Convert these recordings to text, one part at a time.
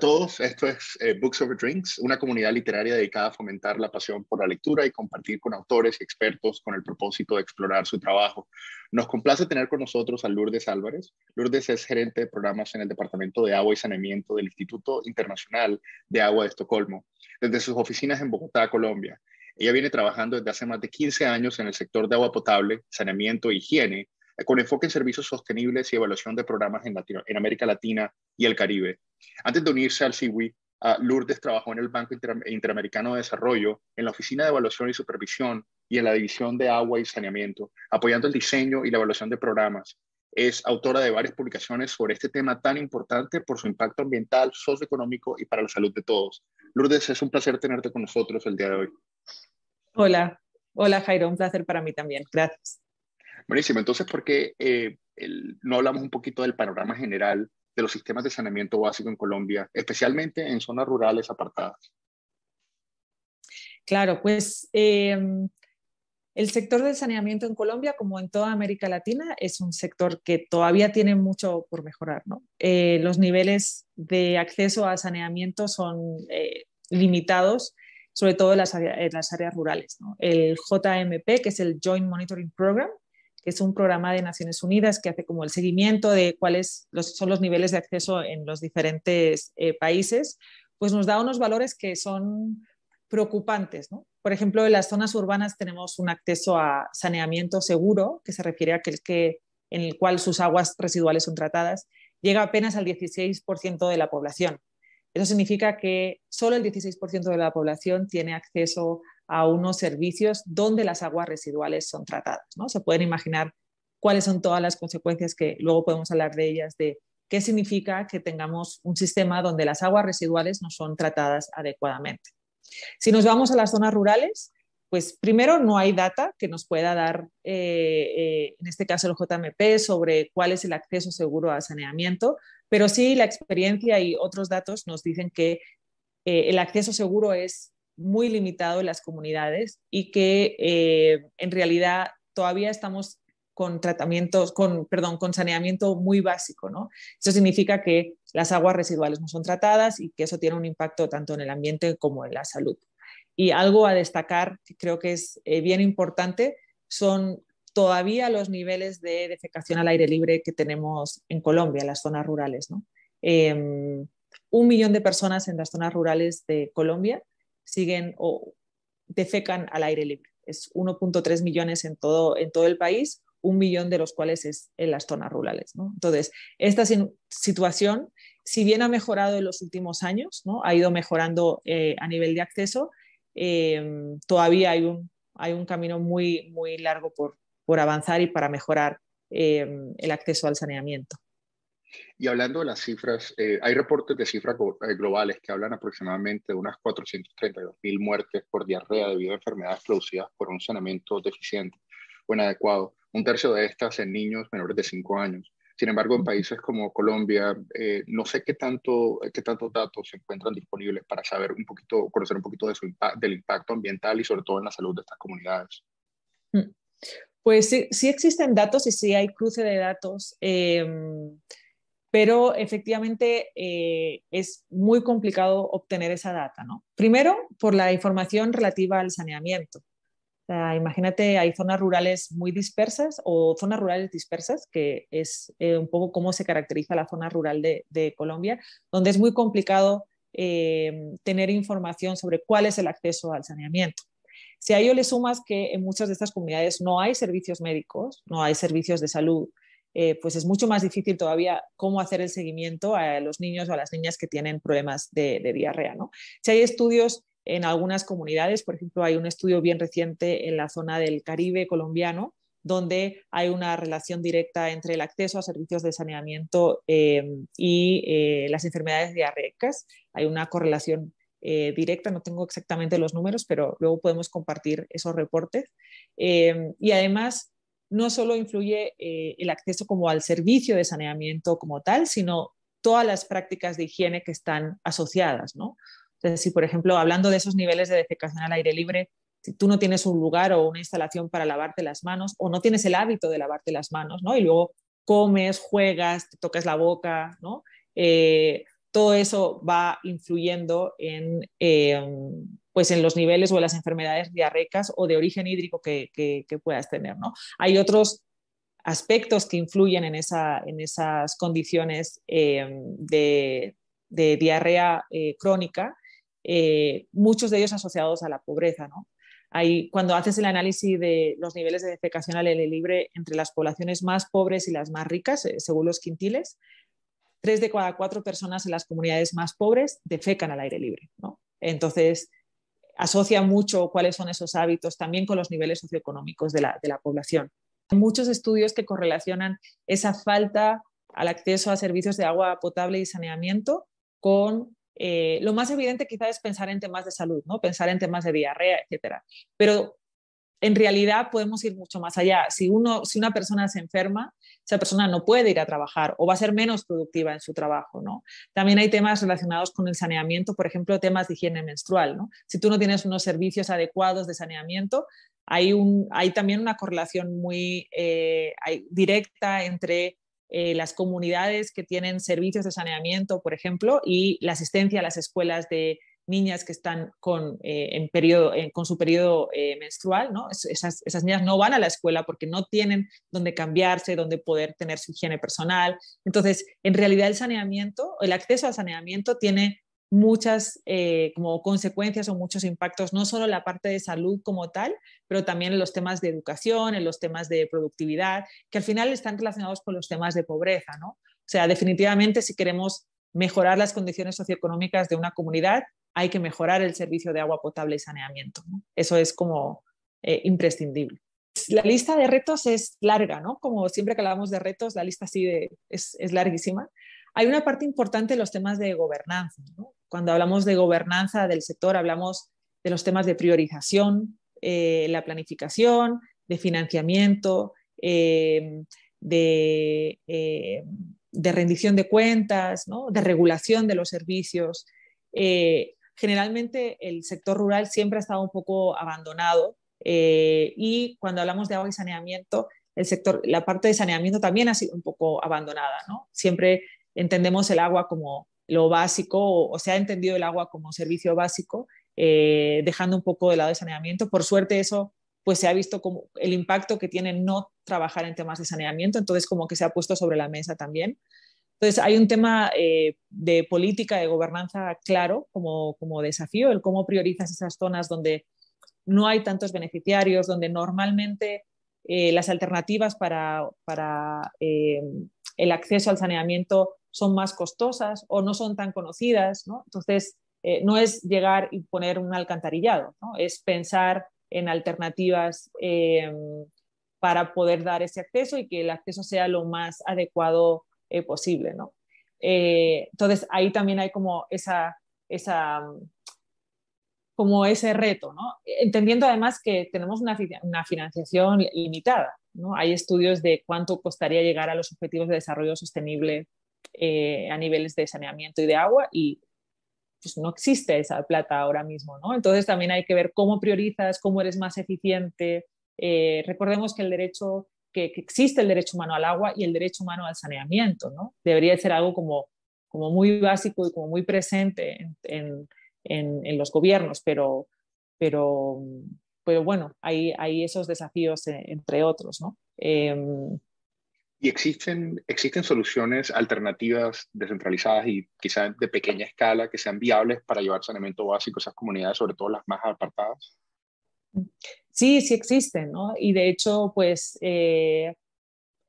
Todos, esto es eh, Books Over Drinks, una comunidad literaria dedicada a fomentar la pasión por la lectura y compartir con autores y expertos con el propósito de explorar su trabajo. Nos complace tener con nosotros a Lourdes Álvarez. Lourdes es gerente de programas en el Departamento de Agua y Saneamiento del Instituto Internacional de Agua de Estocolmo, desde sus oficinas en Bogotá, Colombia. Ella viene trabajando desde hace más de 15 años en el sector de agua potable, saneamiento e higiene, con enfoque en servicios sostenibles y evaluación de programas en, América Latina y el Caribe. Antes de unirse al CIWI, Lourdes trabajó en el Banco Interamericano de Desarrollo, en la Oficina de Evaluación y Supervisión y en la División de Agua y Saneamiento, apoyando el diseño y la evaluación de programas. Es autora de varias publicaciones sobre este tema tan importante por su impacto ambiental, socioeconómico y para la salud de todos. Lourdes, es un placer tenerte con nosotros el día de hoy. Hola, hola Jairo, un placer para mí también. Gracias. Buenísimo. Entonces, ¿por qué eh, no hablamos un poquito del panorama general de los sistemas de saneamiento básico en Colombia, especialmente en zonas rurales apartadas? Claro, pues em, el sector del saneamiento en Colombia, como en toda América Latina, es un sector que todavía tiene mucho por mejorar. Eh, los niveles de acceso a saneamiento son eh, limitados, sobre todo en las, áreas rurales. El JMP, que es el Joint Monitoring Program, que es un programa de Naciones Unidas que hace como el seguimiento de cuáles son los niveles de acceso en los diferentes eh, países, pues nos da unos valores que son preocupantes. Por ejemplo, en las zonas urbanas tenemos un acceso a saneamiento seguro, que se refiere a aquel que, en el cual sus aguas residuales son tratadas, llega apenas al 16% de la población. Eso significa que solo el 16% de la población tiene acceso a unos servicios donde las aguas residuales son tratadas. ¿no? Se pueden imaginar cuáles son todas las consecuencias que luego podemos hablar de ellas, de qué significa que tengamos un sistema donde las aguas residuales no son tratadas adecuadamente. Si nos vamos a las zonas rurales, pues primero no hay data que nos pueda dar, eh, eh, en este caso el JMP, sobre cuál es el acceso seguro a saneamiento, pero sí la experiencia y otros datos nos dicen que eh, el acceso seguro es muy limitado en las comunidades y que eh, en realidad todavía estamos con tratamientos, con, perdón, con saneamiento muy básico, ¿no? Eso significa que las aguas residuales no son tratadas y que eso tiene un impacto tanto en el ambiente como en la salud. Y algo a destacar, que creo que es eh, bien importante, son todavía los niveles de defecación al aire libre que tenemos en Colombia, en las zonas rurales, ¿no? Em, un millón de personas en las zonas rurales de Colombia siguen o defecan al aire libre. Es 1.3 millones en todo, en todo el país, un millón de los cuales es en las zonas rurales. Entonces, esta situación, si bien ha mejorado en los últimos años, ¿no? ha ido mejorando eh, a nivel de acceso, em, todavía hay un, hay un camino muy, muy largo por, por avanzar y para mejorar em, el acceso al saneamiento. Y hablando de las cifras, eh, hay reportes de cifras eh, globales que hablan aproximadamente de unas 432 mil muertes por diarrea debido a enfermedades producidas por un saneamiento deficiente o inadecuado. Un tercio de estas en niños menores de 5 años. Sin embargo, en países como Colombia, eh, no sé qué, tanto, qué tantos datos se encuentran disponibles para saber un poquito, conocer un poquito de su del impacto ambiental y sobre todo en la salud de estas comunidades. Mm. Pues sí, sí existen datos y sí hay cruce de datos. Eh, pero efectivamente eh, es muy complicado obtener esa data. ¿no? Primero, por la información relativa al saneamiento. imagínate, hay zonas rurales muy dispersas o zonas rurales dispersas, que es eh, un poco cómo se caracteriza la zona rural de, Colombia, donde es muy complicado eh, tener información sobre cuál es el acceso al saneamiento. Si a ello le sumas que en muchas de estas comunidades no hay servicios médicos, no hay servicios de salud, eh, pues es mucho más difícil todavía cómo hacer el seguimiento a los niños o a las niñas que tienen problemas de, diarrea. ¿no? Si hay estudios en algunas comunidades, por ejemplo, hay un estudio bien reciente en la zona del Caribe colombiano, donde hay una relación directa entre el acceso a servicios de saneamiento eh, y eh, las enfermedades diarreicas. Hay una correlación directa, no tengo exactamente los números, pero luego podemos compartir esos reportes. y además, no solo influye eh, el acceso como al servicio de saneamiento como tal, sino todas las prácticas de higiene que están asociadas, ¿no? Si por ejemplo, hablando de esos niveles de defecación al aire libre, si tú no tienes un lugar o una instalación para lavarte las manos o no tienes el hábito de lavarte las manos, ¿no? Y luego comes, juegas, te tocas la boca, ¿no? Eh, todo eso va influyendo en, eh, pues en los niveles o en las enfermedades diarreicas o de origen hídrico que, puedas tener. ¿no? Hay otros aspectos que influyen en, esa, en esas condiciones eh, de, diarrea eh, crónica, muchos de ellos asociados a la pobreza. ¿no? cuando haces el análisis de los niveles de defecación al aire libre entre las poblaciones más pobres y las más ricas, según los quintiles, tres de cada cuatro personas en las comunidades más pobres defecan al aire libre. Entonces, asocia mucho cuáles son esos hábitos también con los niveles socioeconómicos de la, de la población. Hay muchos estudios que correlacionan esa falta al acceso a servicios de agua potable y saneamiento con eh, lo más evidente quizás es pensar en temas de salud, ¿no? pensar en temas de diarrea, etcétera. Pero en realidad podemos ir mucho más allá. Si, una persona se enferma, esa persona no puede ir a trabajar o va a ser menos productiva en su trabajo. ¿no? También hay temas relacionados con el saneamiento, por ejemplo, temas de higiene menstrual. Si tú no tienes unos servicios adecuados de saneamiento, hay también una correlación muy eh, directa entre eh, las comunidades que tienen servicios de saneamiento, por ejemplo, y la asistencia a las escuelas de niñas que están con, eh, en periodo, con su periodo eh, menstrual, ¿no? Esas, esas, niñas no van a la escuela porque no tienen donde cambiarse, donde poder tener su higiene personal. Entonces, en realidad el saneamiento, el acceso al saneamiento tiene muchas eh, como consecuencias o muchos impactos, no solo en la parte de salud como tal, pero también en los temas de educación, en los temas de productividad, que al final están relacionados con los temas de pobreza, ¿no? O sea, definitivamente si queremos mejorar las condiciones socioeconómicas de una comunidad, hay que mejorar el servicio de agua potable y saneamiento. Eso es como eh, imprescindible. La lista de retos es larga, ¿no? Como siempre que hablamos de retos, la lista sí es, es, larguísima. Hay una parte importante en los temas de gobernanza. Cuando hablamos de gobernanza del sector, hablamos de los temas de priorización, eh, la planificación, de financiamiento, eh, de, de, rendición de cuentas, ¿no? de regulación de los servicios generalmente el sector rural siempre ha estado un poco abandonado eh, y cuando hablamos de agua y saneamiento, el sector, la parte de saneamiento también ha sido un poco abandonada, ¿no? Siempre entendemos el agua como lo básico o, se ha entendido el agua como servicio básico, eh, dejando un poco de lado el saneamiento. Por suerte eso pues se ha visto como el impacto que tiene no trabajar en temas de saneamiento, entonces como que se ha puesto sobre la mesa también. Entonces, hay un tema eh, de política, de gobernanza claro como, como desafío, el cómo priorizas esas zonas donde no hay tantos beneficiarios, donde normalmente eh, las alternativas para, para eh, el acceso al saneamiento son más costosas o no son tan conocidas. ¿no? Entonces, no es llegar y poner un alcantarillado, ¿no? es pensar en alternativas para poder dar ese acceso y que el acceso sea lo más adecuado eh, posible, ¿no? Eh, entonces ahí también hay como esa, esa, como ese reto, ¿no? Entendiendo además que tenemos una, financiación limitada, ¿no? Hay estudios de cuánto costaría llegar a los objetivos de desarrollo sostenible eh, a niveles de saneamiento y de agua y pues no existe esa plata ahora mismo, ¿no? Entonces también hay que ver cómo priorizas, cómo eres más eficiente. recordemos que el derecho que, existe el derecho humano al agua y el derecho humano al saneamiento, ¿no? Debería ser algo como, como muy básico y como muy presente en, en, los gobiernos, pero, pero, pero bueno, hay, hay esos desafíos eh, entre otros, ¿no? Em, ¿Y existen, existen soluciones alternativas descentralizadas y quizás de pequeña escala que sean viables para llevar saneamiento básico a esas comunidades, sobre todo las más apartadas? Sí, sí existen, ¿no? Y de hecho, pues eh,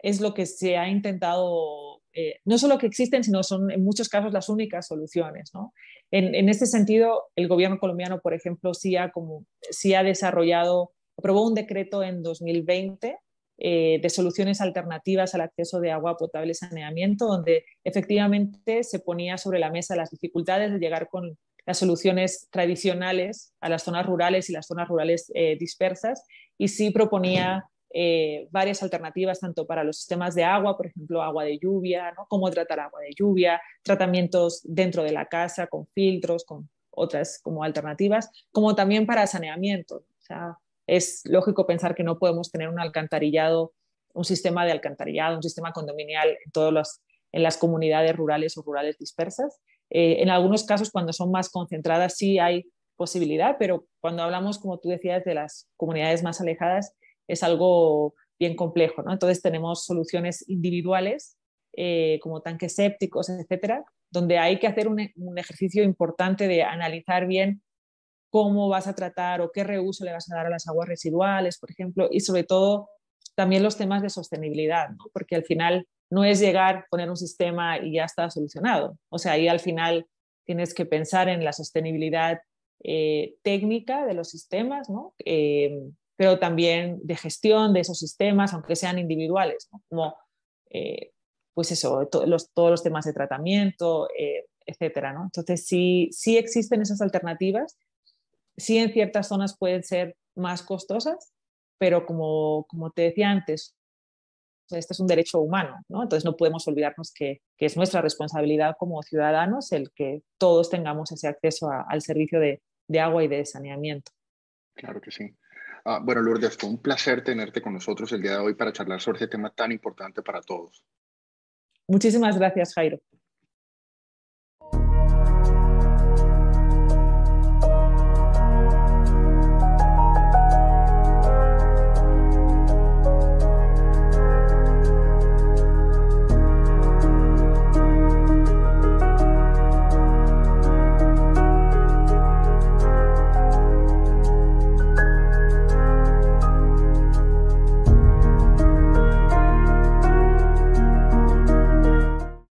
es lo que se ha intentado, eh, no solo que existen, sino son en muchos casos las únicas soluciones, ¿no? En, en este sentido, el gobierno colombiano, por ejemplo, sí ha, como, sí ha desarrollado, aprobó un decreto en 2020 eh, de soluciones alternativas al acceso de agua potable y saneamiento, donde efectivamente se ponía sobre la mesa las dificultades de llegar con las soluciones tradicionales a las zonas rurales y las zonas rurales eh, dispersas y sí proponía eh, varias alternativas tanto para los sistemas de agua, por ejemplo, agua de lluvia, ¿no? cómo tratar agua de lluvia, tratamientos dentro de la casa con filtros, con otras como alternativas, como también para saneamiento. O sea, es lógico pensar que no podemos tener un alcantarillado, un sistema de alcantarillado, un sistema condominial en todas las, en las comunidades rurales o rurales dispersas Eh, en algunos casos, cuando son más concentradas, sí hay posibilidad, pero cuando hablamos, como tú decías, de las comunidades más alejadas, es algo bien complejo. ¿no? Entonces tenemos soluciones individuales, eh, como tanques sépticos, etcétera, donde hay que hacer un, un ejercicio importante de analizar bien cómo vas a tratar o qué reuso le vas a dar a las aguas residuales, por ejemplo, y sobre todo también los temas de sostenibilidad, ¿no? porque al final no es llegar, poner un sistema y ya está solucionado. O sea, ahí al final tienes que pensar en la sostenibilidad eh, técnica de los sistemas, ¿no? Eh, pero también de gestión de esos sistemas, aunque sean individuales, ¿no? como eh, pues eso, los, todos los temas de tratamiento, etcétera. ¿no? Entonces, sí, sí existen esas alternativas, sí en ciertas zonas pueden ser más costosas, pero como, como te decía antes, este es un derecho humano, ¿no? Entonces no podemos olvidarnos que, que, es nuestra responsabilidad como ciudadanos el que todos tengamos ese acceso al servicio de, de, agua y de saneamiento. Claro que sí. Ah, bueno, Lourdes, fue un placer tenerte con nosotros el día de hoy para charlar sobre este tema tan importante para todos. Muchísimas gracias, Jairo.